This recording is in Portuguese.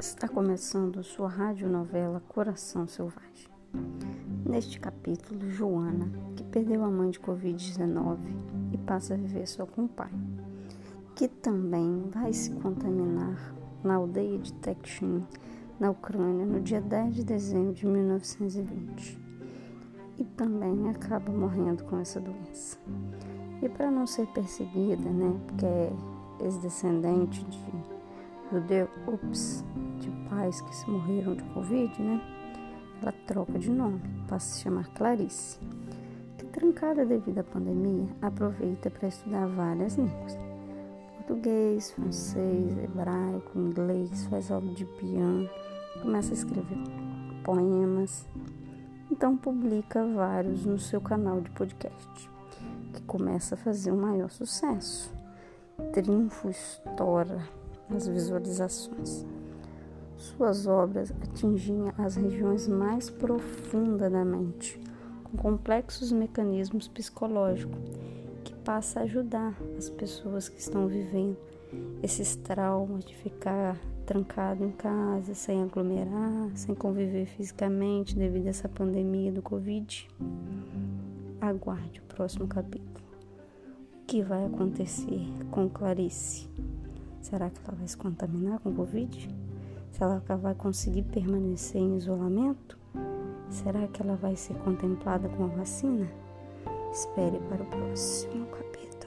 Está começando sua radionovela Coração Selvagem. Neste capítulo, Joana, que perdeu a mãe de Covid-19 e passa a viver só com o pai, que também vai se contaminar na aldeia de Tekshin, na Ucrânia, no dia 10 de dezembro de 1920. E também acaba morrendo com essa doença. E para não ser perseguida, né, porque é ex-descendente de judeu, ups, de pais que se morreram de Covid, né? Ela troca de nome, passa a se chamar Clarice. Que trancada devido à pandemia, aproveita para estudar várias línguas. Português, francês, hebraico, inglês, faz aula de piano, começa a escrever poemas. Então publica vários no seu canal de podcast, que começa a fazer um maior sucesso. Triunfo estoura nas visualizações. Suas obras atingiam as regiões mais profundas da mente, com complexos mecanismos psicológicos que passa a ajudar as pessoas que estão vivendo esses traumas de ficar trancado em casa, sem aglomerar, sem conviver fisicamente devido a essa pandemia do Covid. Aguarde o próximo capítulo. O que vai acontecer com Clarice? Será que ela vai se contaminar com Covid? Será que ela vai conseguir permanecer em isolamento? Será que ela vai ser contemplada com a vacina? Espere para o próximo capítulo.